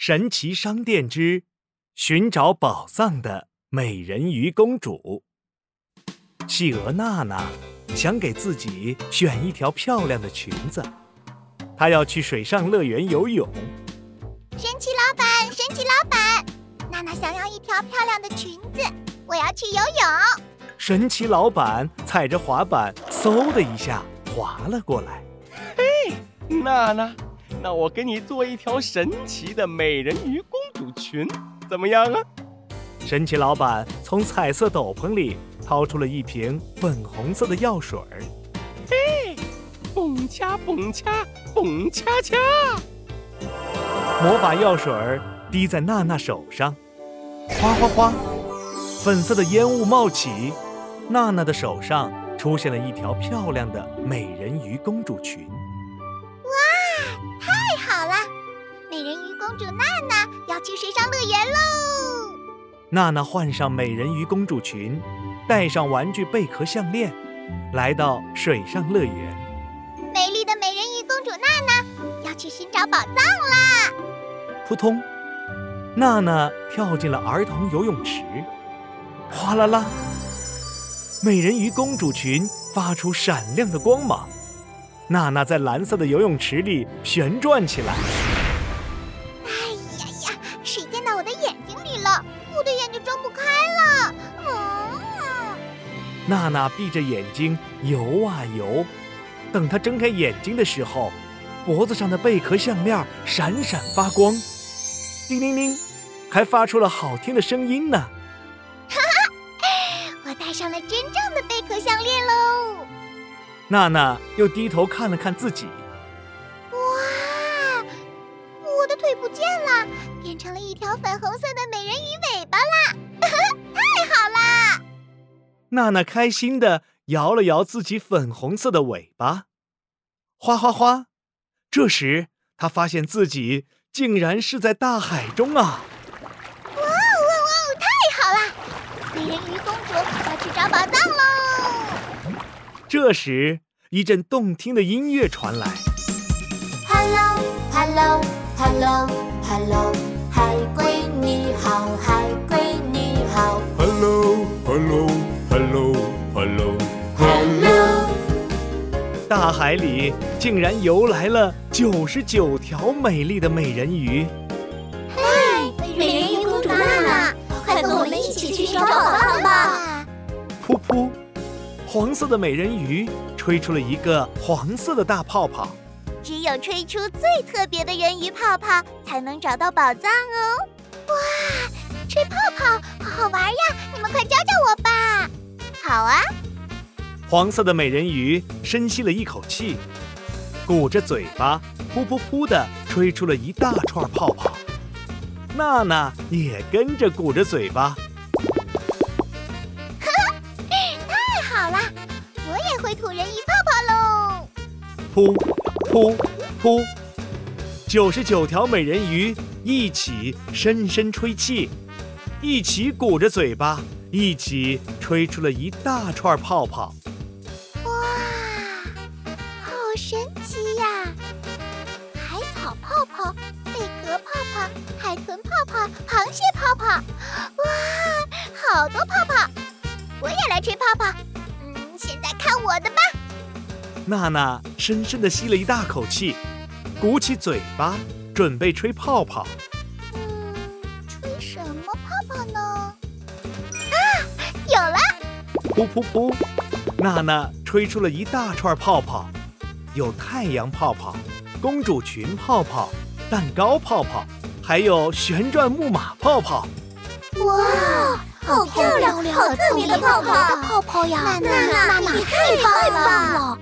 神奇商店之寻找宝藏的美人鱼公主。企鹅娜娜想给自己选一条漂亮的裙子，她要去水上乐园游泳。神奇老板，神奇老板，娜娜想要一条漂亮的裙子，我要去游泳。神奇老板踩着滑板，嗖的一下滑了过来。嘿，娜娜，那我给你做一条神奇的美人鱼公主裙，怎么样啊？神奇老板从彩色斗篷里掏出了一瓶粉红色的药水儿。嘿，蹦恰蹦恰蹦恰恰，魔法药水儿滴在娜娜手上，哗哗哗，粉色的烟雾冒起，娜娜的手上出现了一条漂亮的美人鱼公主裙。主娜娜要去水上乐园喽！娜娜换上美人鱼公主裙，戴上玩具贝壳项链，来到水上乐园。美丽的美人鱼公主娜娜要去寻找宝藏啦！扑通，娜娜跳进了儿童游泳池。哗啦啦，美人鱼公主裙发出闪亮的光芒。娜娜在蓝色的游泳池里旋转起来。我的眼睛睁不开了。嗯，娜娜闭着眼睛游啊游，等她睁开眼睛的时候，脖子上的贝壳项链闪闪发光，叮铃铃，还发出了好听的声音呢。哈 哈我戴上了真正的贝壳项链喽！娜娜又低头看了看自己，娜娜开心地摇了摇自己粉红色的尾巴，哗哗哗！这时她发现自己竟然是在大海中啊！哇哦哇哦，太好啦！美人鱼公主要去找宝藏喽！这时，一阵动听的音乐传来。Hello Hello Hello Hello，海龟你好，海龟大海里竟然游来了九十九条美丽的美人鱼。美人鱼公主娜娜，快跟我们一起去寻找宝藏吧！噗噗，黄色的美人鱼吹出了一个黄色的大泡泡。只有吹出最特别的人鱼泡泡，才能找到宝藏哦！哇，吹泡泡好好玩呀！你们快教教我吧！好啊，黄色的美人鱼深吸了一口气，鼓着嘴巴，噗噗噗地吹出了一大串泡泡。娜娜也跟着鼓着嘴巴，太好啦！我也会吐人鱼泡泡喽！噗噗噗，九十九条美人鱼一起深深吹气，一起鼓着嘴巴，一起吹出了一大串泡泡。泡泡、螃蟹泡泡，哇，好多泡泡！我也来吹泡泡。嗯，现在看我的吧！娜娜深深地吸了一大口气，鼓起嘴巴，准备吹泡泡。嗯，吹什么泡泡呢？啊，有了！噗噗噗，娜娜吹出了一大串泡泡，有太阳泡泡、公主裙泡泡、蛋糕泡泡，还有旋转木马泡泡。哇，好漂亮，好特别的泡泡！泡泡呀，娜娜，娜娜，你太棒了！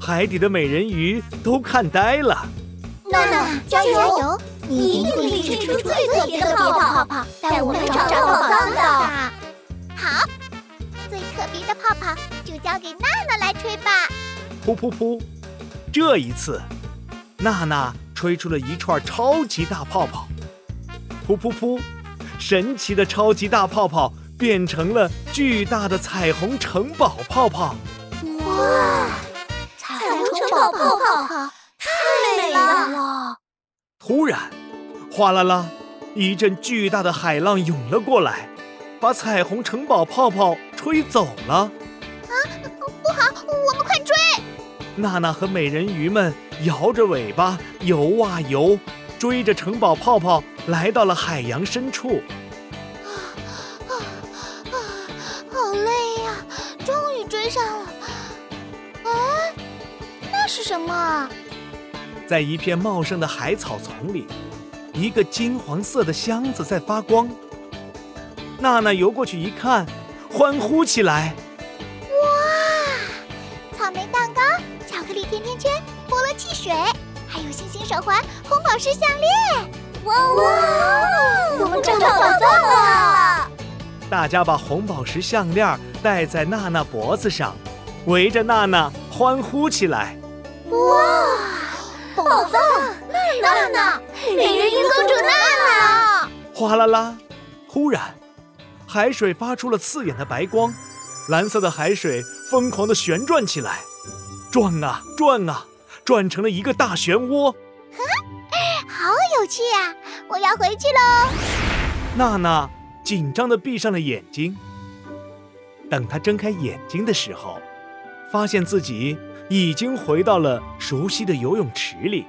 海底的美人鱼都看呆了。娜娜，加油！你一定可以吹出最特别的泡泡，泡带我们找找宝藏的。好，最特别的泡泡就交给娜娜来吹吧。噗噗噗，这一次，娜娜吹出了一串超级大泡泡。噗噗噗，神奇的超级大泡泡变成了巨大的彩虹城堡泡泡。哇，彩虹城堡泡泡太美了！突然，哗啦啦，一阵巨大的海浪涌了过来，把彩虹城堡泡泡吹走了。啊不好，我们快追！娜娜和美人鱼们摇着尾巴游啊游，追着城堡泡泡来到了海洋深处。啊啊啊，好累呀、终于追上了。哎，那是什么啊？在一片茂盛的海草丛里，一个金黄色的箱子在发光。娜娜游过去一看，欢呼起来。哇，草莓蛋糕、巧克力甜甜圈、菠萝汽水，还有星星手环、红宝石项链。哇哇，我们找到宝藏了！大家把红宝石项链戴在娜娜脖子上，围着娜娜欢呼起来。哇，宝藏！娜娜，美人鱼公主娜娜！哗啦啦！忽然，海水发出了刺眼的白光，蓝色的海水疯狂地旋转起来，转啊转啊，转成了一个大漩涡。好有趣呀、我要回去喽。娜娜紧张地闭上了眼睛。等她睁开眼睛的时候，发现自己已经回到了熟悉的游泳池里。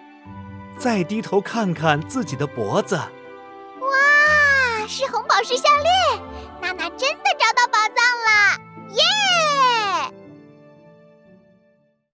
再低头看看自己的脖子，哇，是红宝石项链！娜娜真的找到宝藏了，耶！